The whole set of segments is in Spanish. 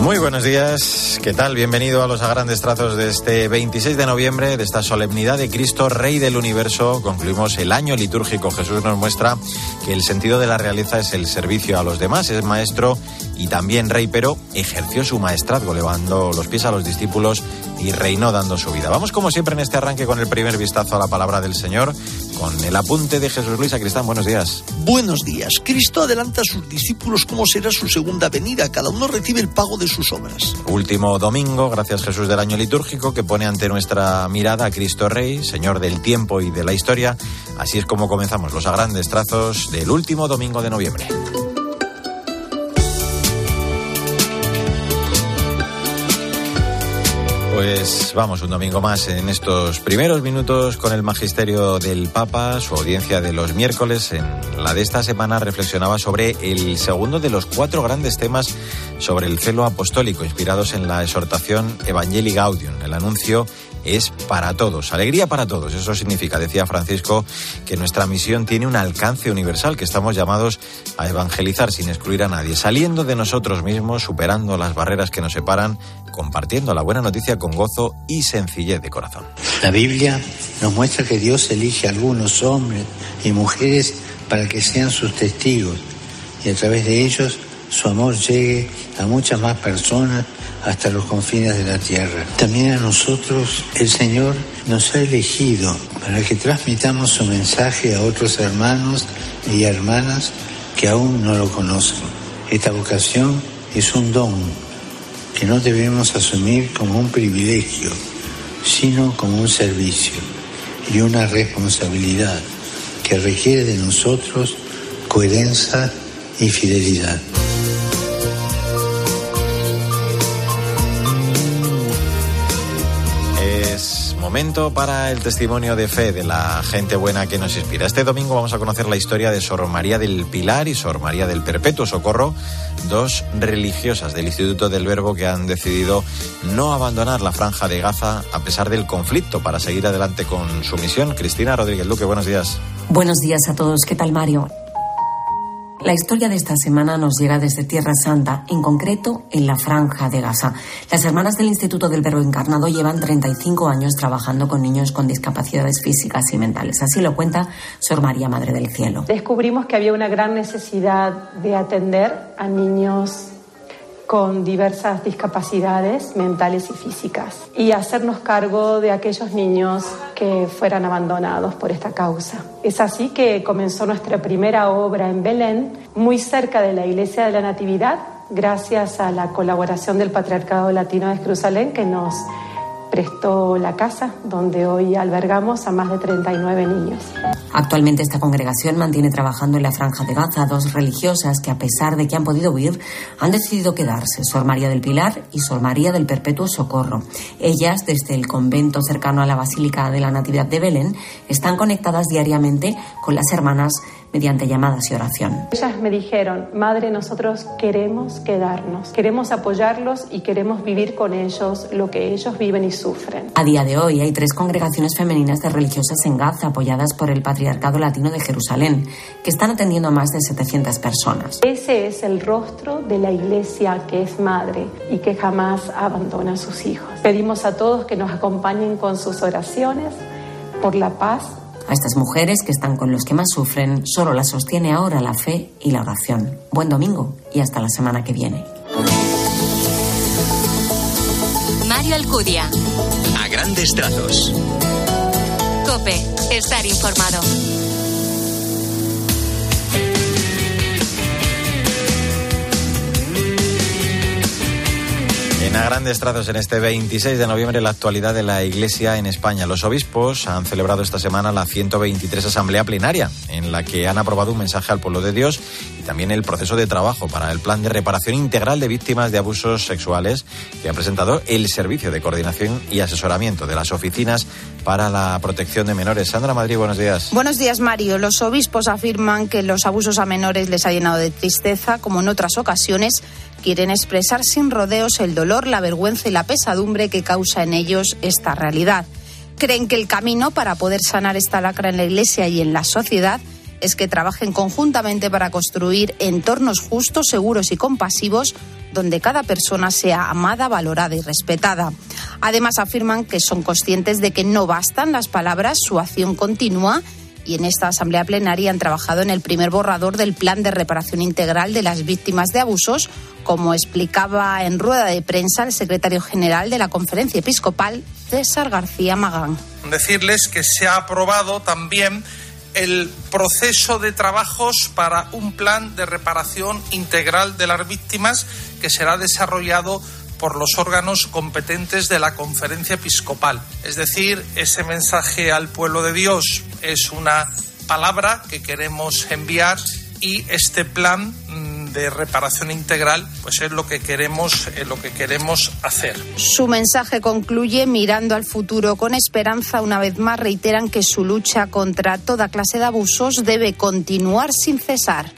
Muy buenos días, ¿qué tal? Bienvenido a los grandes trazos de este 26 de noviembre, de esta solemnidad de Cristo, Rey del Universo. Concluimos el año litúrgico. Jesús nos muestra que el sentido de la realeza es el servicio a los demás, es maestro y también rey, pero ejerció su maestrazgo, levando los pies a los discípulos y reinó dando su vida. Vamos como siempre en este arranque con el primer vistazo a la palabra del Señor, con el apunte de Jesús Luis Cristán. Buenos días. Buenos días. Cristo adelanta a sus discípulos cómo será su segunda venida. Cada uno recibe el pago de sus obras. Último domingo, gracias Jesús del año litúrgico, que pone ante nuestra mirada a Cristo Rey, Señor del tiempo y de la historia. Así es como comenzamos los a grandes trazos del último domingo de noviembre. Pues vamos un domingo más en estos primeros minutos con el magisterio del Papa, su audiencia de los miércoles. En la de esta semana reflexionaba sobre el segundo de los cuatro grandes temas sobre el celo apostólico, inspirados en la exhortación Evangelii Gaudium, el anuncio es para todos, alegría para todos. Eso significa, decía Francisco, que nuestra misión tiene un alcance universal, que estamos llamados a evangelizar sin excluir a nadie, saliendo de nosotros mismos, superando las barreras que nos separan, compartiendo la buena noticia con gozo y sencillez de corazón. La Biblia nos muestra que Dios elige a algunos hombres y mujeres para que sean sus testigos y a través de ellos su amor llegue a muchas más personas hasta los confines de la tierra. También a nosotros el Señor nos ha elegido para que transmitamos su mensaje a otros hermanos y hermanas que aún no lo conocen. Esta vocación es un don que no debemos asumir como un privilegio, sino como un servicio y una responsabilidad que requiere de nosotros coherencia y fidelidad. Momento para el testimonio de fe de la gente buena que nos inspira. Este domingo vamos a conocer la historia de Sor María del Pilar y Sor María del Perpetuo Socorro, dos religiosas del Instituto del Verbo que han decidido no abandonar la franja de Gaza a pesar del conflicto para seguir adelante con su misión. Cristina Rodríguez Luque, buenos días. Buenos días a todos. ¿Qué tal, Mario? La historia de esta semana nos llega desde Tierra Santa, en concreto en la Franja de Gaza. Las hermanas del Instituto del Verbo Encarnado llevan 35 años trabajando con niños con discapacidades físicas y mentales. Así lo cuenta Sor María Madre del Cielo. Descubrimos que había una gran necesidad de atender a niños con diversas discapacidades mentales y físicas y hacernos cargo de aquellos niños que fueran abandonados por esta causa. Es así que comenzó nuestra primera obra en Belén, muy cerca de la Iglesia de la Natividad, gracias a la colaboración del Patriarcado Latino de Jerusalén que nos prestó la casa donde hoy albergamos a más de 39 niños. Actualmente esta congregación mantiene trabajando en la Franja de Gaza dos religiosas que a pesar de que han podido huir han decidido quedarse, Sor María del Pilar y Sor María del Perpetuo Socorro. Ellas, desde el convento cercano a la Basílica de la Natividad de Belén, están conectadas diariamente con las hermanas mediante llamadas y oración. Ellas me dijeron, Madre, nosotros queremos quedarnos, queremos apoyarlos y queremos vivir con ellos lo que ellos viven y sufren. A día de hoy hay tres congregaciones femeninas de religiosas en Gaza apoyadas por el Patriarcado Latino de Jerusalén, que están atendiendo a más de 700 personas. Ese es el rostro de la iglesia que es madre y que jamás abandona a sus hijos. Pedimos a todos que nos acompañen con sus oraciones por la paz a estas mujeres que están con los que más sufren, solo las sostiene ahora la fe y la oración. Buen domingo y hasta la semana que viene. Mario Alcudia. A grandes trazos. Cope, estar informado. Grandes trazos en este 26 de noviembre la actualidad de la Iglesia en España. Los obispos han celebrado esta semana la 123 Asamblea Plenaria, en la que han aprobado un mensaje al pueblo de Dios y también el proceso de trabajo para el plan de reparación integral de víctimas de abusos sexuales que ha presentado el Servicio de Coordinación y Asesoramiento de las Oficinas para la Protección de Menores. Sandra Madrid, buenos días. Buenos días, Mario. Los obispos afirman que los abusos a menores les ha llenado de tristeza, como en otras ocasiones quieren expresar sin rodeos el dolor, la vergüenza y la pesadumbre que causa en ellos esta realidad. Creen que el camino para poder sanar esta lacra en la Iglesia y en la sociedad es que trabajen conjuntamente para construir entornos justos, seguros y compasivos donde cada persona sea amada, valorada y respetada. Además, afirman que son conscientes de que no bastan las palabras, su acción continúa y en esta asamblea plenaria han trabajado en el primer borrador del plan de reparación integral de las víctimas de abusos, como explicaba en rueda de prensa el secretario general de la conferencia episcopal, César García Magán. Decirles que se ha aprobado también el proceso de trabajos para un plan de reparación integral de las víctimas que será desarrollado por los órganos competentes de la conferencia episcopal. Es decir, ese mensaje al pueblo de Dios es una palabra que queremos enviar y este plan mm, de reparación integral pues es lo que queremos es lo que queremos hacer. Su mensaje concluye mirando al futuro con esperanza una vez más reiteran que su lucha contra toda clase de abusos debe continuar sin cesar.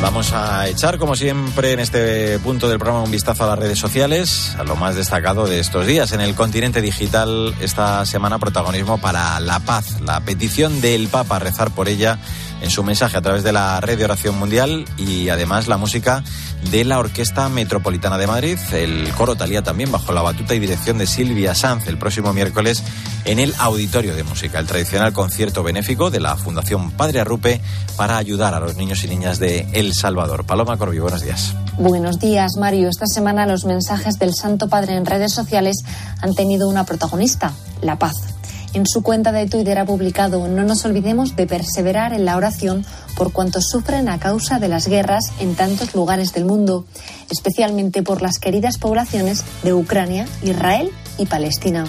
Vamos a echar, como siempre, en este punto del programa un vistazo a las redes sociales, a lo más destacado de estos días. En el continente digital, esta semana protagonismo para la paz, la petición del Papa a rezar por ella en su mensaje a través de la Red de Oración Mundial y además la música de la Orquesta Metropolitana de Madrid. El coro talía también bajo la batuta y dirección de Silvia Sanz el próximo miércoles en el Auditorio de Música, el tradicional concierto benéfico de la Fundación Padre Arrupe para ayudar a los niños y niñas de El Salvador. Paloma Corbi, buenos días. Buenos días, Mario. Esta semana los mensajes del Santo Padre en redes sociales han tenido una protagonista, la paz. En su cuenta de Twitter ha publicado No nos olvidemos de perseverar en la oración por cuantos sufren a causa de las guerras en tantos lugares del mundo, especialmente por las queridas poblaciones de Ucrania, Israel y Palestina.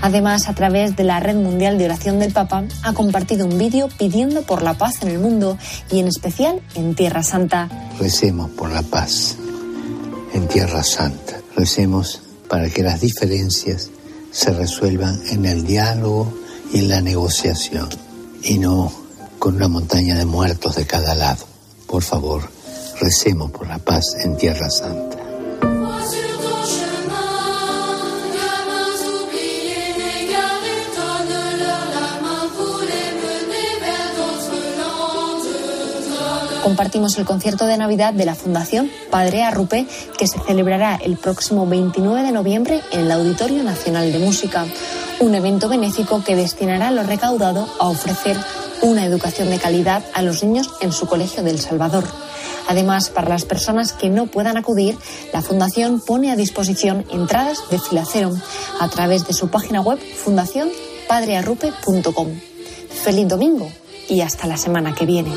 Además, a través de la Red Mundial de Oración del Papa, ha compartido un vídeo pidiendo por la paz en el mundo y en especial en Tierra Santa. Recemos por la paz en Tierra Santa. Recemos para que las diferencias se resuelvan en el diálogo y en la negociación y no con una montaña de muertos de cada lado. Por favor, recemos por la paz en Tierra Santa. Compartimos el concierto de Navidad de la Fundación Padre Arrupe que se celebrará el próximo 29 de noviembre en el Auditorio Nacional de Música, un evento benéfico que destinará lo recaudado a ofrecer una educación de calidad a los niños en su colegio del Salvador. Además, para las personas que no puedan acudir, la Fundación pone a disposición entradas de filacero a través de su página web fundacionpadrearrupe.com. Feliz domingo y hasta la semana que viene.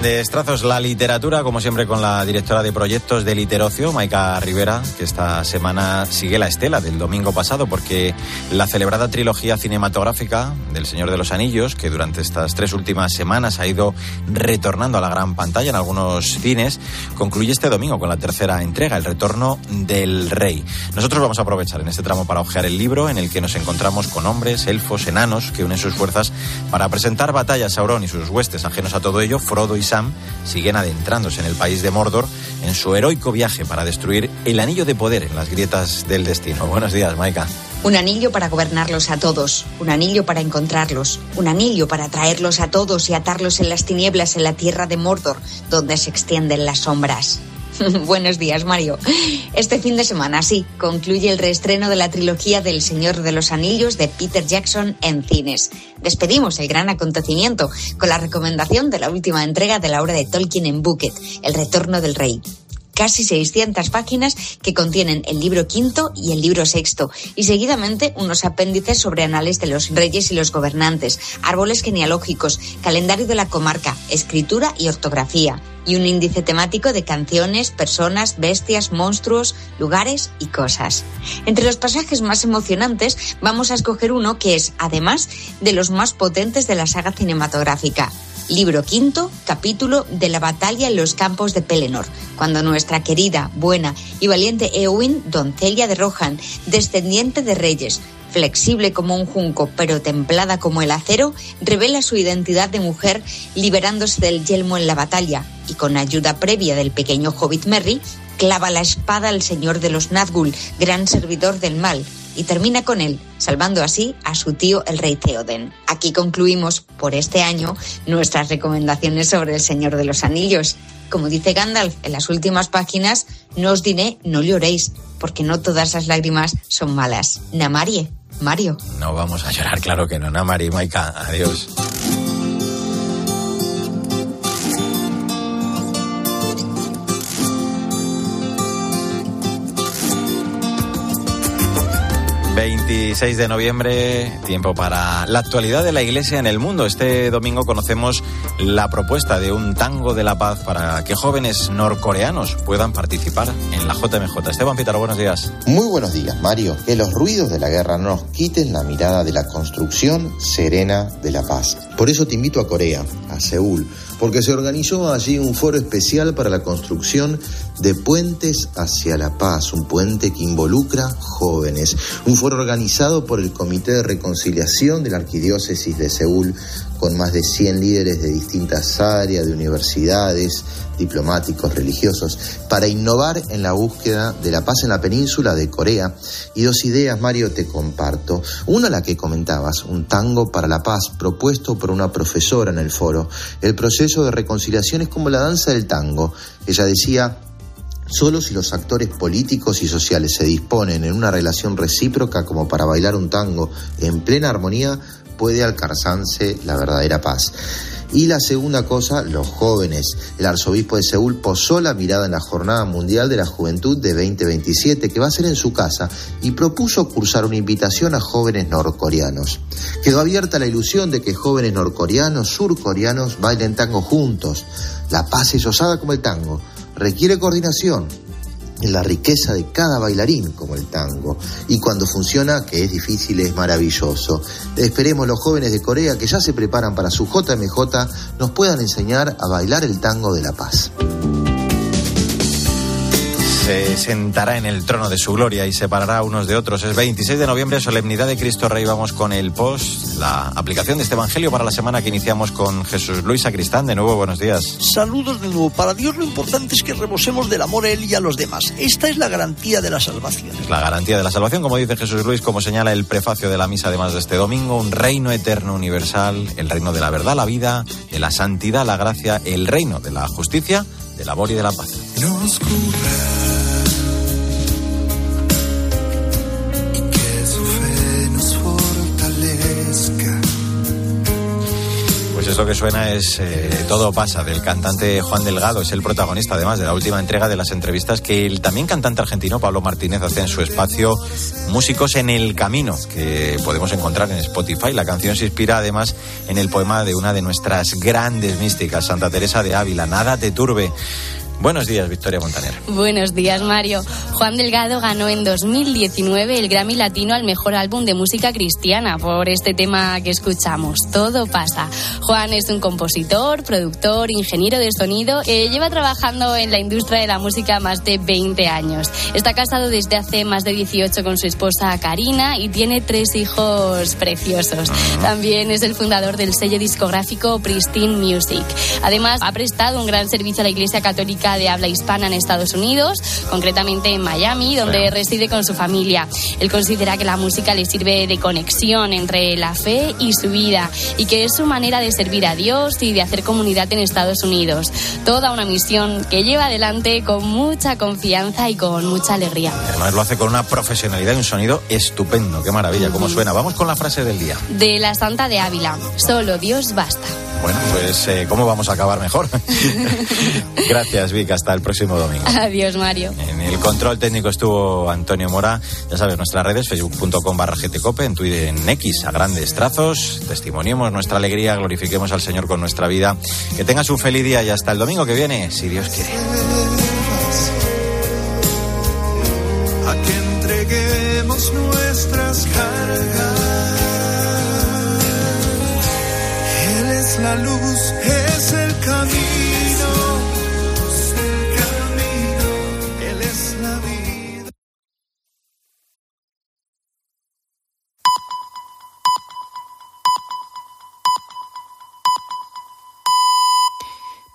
Grandes trazos la literatura, como siempre con la directora de proyectos de Literocio, Maika Rivera, que esta semana sigue la estela del domingo pasado, porque la celebrada trilogía cinematográfica del Señor de los Anillos, que durante estas tres últimas semanas ha ido retornando a la gran pantalla en algunos cines, concluye este domingo con la tercera entrega, El Retorno del Rey. Nosotros vamos a aprovechar en este tramo para hojear el libro en el que nos encontramos con hombres, elfos, enanos, que unen sus fuerzas para presentar batallas a Sauron y sus huestes ajenos a todo ello, Frodo y Sam siguen adentrándose en el país de Mordor en su heroico viaje para destruir el anillo de poder en las grietas del destino. Buenos días, Maika. Un anillo para gobernarlos a todos, un anillo para encontrarlos, un anillo para traerlos a todos y atarlos en las tinieblas en la tierra de Mordor, donde se extienden las sombras. Buenos días, Mario. Este fin de semana, sí, concluye el reestreno de la trilogía del Señor de los Anillos de Peter Jackson en cines. Despedimos el gran acontecimiento con la recomendación de la última entrega de la obra de Tolkien en Bucket, El Retorno del Rey casi 600 páginas que contienen el libro quinto y el libro sexto, y seguidamente unos apéndices sobre anales de los reyes y los gobernantes, árboles genealógicos, calendario de la comarca, escritura y ortografía, y un índice temático de canciones, personas, bestias, monstruos, lugares y cosas. Entre los pasajes más emocionantes vamos a escoger uno que es, además, de los más potentes de la saga cinematográfica libro quinto, capítulo de la batalla en los campos de Pelennor, cuando nuestra querida, buena y valiente Eowyn, doncella de Rohan, descendiente de reyes, flexible como un junco pero templada como el acero, revela su identidad de mujer liberándose del yelmo en la batalla y con ayuda previa del pequeño hobbit Merry, clava la espada al señor de los Nazgûl, gran servidor del mal, y termina con él, salvando así a su tío el rey Theoden. Aquí concluimos por este año nuestras recomendaciones sobre el Señor de los Anillos. Como dice Gandalf en las últimas páginas, no os diré no lloréis, porque no todas las lágrimas son malas. Namarie, Mario. No vamos a llorar, claro que no. Namarie, Maika, adiós. 26 de noviembre, tiempo para la actualidad de la Iglesia en el mundo. Este domingo conocemos la propuesta de un tango de la paz para que jóvenes norcoreanos puedan participar en la JMJ. Esteban Pitaro, buenos días. Muy buenos días, Mario. Que los ruidos de la guerra no nos quiten la mirada de la construcción serena de la paz. Por eso te invito a Corea, a Seúl porque se organizó allí un foro especial para la construcción de puentes hacia la paz, un puente que involucra jóvenes, un foro organizado por el Comité de Reconciliación de la Arquidiócesis de Seúl, con más de 100 líderes de distintas áreas, de universidades, diplomáticos, religiosos, para innovar en la búsqueda de la paz en la península de Corea. Y dos ideas, Mario, te comparto. Una, la que comentabas, un tango para la paz, propuesto por una profesora en el foro. El proceso de reconciliación es como la danza del tango. Ella decía, Solo si los actores políticos y sociales se disponen en una relación recíproca como para bailar un tango en plena armonía, puede alcanzarse la verdadera paz. Y la segunda cosa, los jóvenes. El arzobispo de Seúl posó la mirada en la Jornada Mundial de la Juventud de 2027, que va a ser en su casa, y propuso cursar una invitación a jóvenes norcoreanos. Quedó abierta la ilusión de que jóvenes norcoreanos, surcoreanos, bailen tango juntos. La paz es osada como el tango. Requiere coordinación, la riqueza de cada bailarín, como el tango. Y cuando funciona, que es difícil, es maravilloso. Esperemos los jóvenes de Corea que ya se preparan para su JMJ nos puedan enseñar a bailar el tango de la paz se sentará en el trono de su gloria y separará unos de otros. Es 26 de noviembre, solemnidad de Cristo Rey. Vamos con el post, la aplicación de este Evangelio para la semana que iniciamos con Jesús Luis Sacristán. De nuevo, buenos días. Saludos de nuevo. Para Dios lo importante es que rebosemos del amor a Él y a los demás. Esta es la garantía de la salvación. Es la garantía de la salvación, como dice Jesús Luis, como señala el prefacio de la misa, además de este domingo, un reino eterno universal, el reino de la verdad, la vida, de la santidad, la gracia, el reino de la justicia, del amor y de la paz. Que suena es eh, Todo pasa, del cantante Juan Delgado. Es el protagonista, además, de la última entrega de las entrevistas que el también cantante argentino Pablo Martínez hace en su espacio Músicos en el Camino, que podemos encontrar en Spotify. La canción se inspira, además, en el poema de una de nuestras grandes místicas, Santa Teresa de Ávila, Nada te turbe. Buenos días, Victoria Montaner. Buenos días, Mario. Juan Delgado ganó en 2019 el Grammy Latino al mejor álbum de música cristiana por este tema que escuchamos, Todo pasa. Juan es un compositor, productor, ingeniero de sonido que lleva trabajando en la industria de la música más de 20 años. Está casado desde hace más de 18 con su esposa Karina y tiene tres hijos preciosos. También es el fundador del sello discográfico Pristine Music. Además, ha prestado un gran servicio a la Iglesia Católica de habla hispana en Estados Unidos, concretamente en Miami, donde reside con su familia. Él considera que la música le sirve de conexión entre la fe y su vida y que es su manera de servir a Dios y de hacer comunidad en Estados Unidos. Toda una misión que lleva adelante con mucha confianza y con mucha alegría. Además lo hace con una profesionalidad y un sonido estupendo. Qué maravilla, cómo suena. Vamos con la frase del día. De la Santa de Ávila. Solo Dios basta. Bueno, pues eh, ¿cómo vamos a acabar mejor? Gracias, Vic. Hasta el próximo domingo. Adiós, Mario. En el control técnico estuvo Antonio Mora. Ya sabes, nuestras redes, facebook.com barra gtcope, en Twitter, en X, a grandes trazos. Testimoniemos nuestra alegría, glorifiquemos al Señor con nuestra vida. Que tengas un feliz día y hasta el domingo que viene, si Dios quiere. A que entreguemos nuestras cargas. La luz es el camino.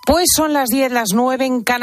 Pues son las 10, las 9 en Canadá.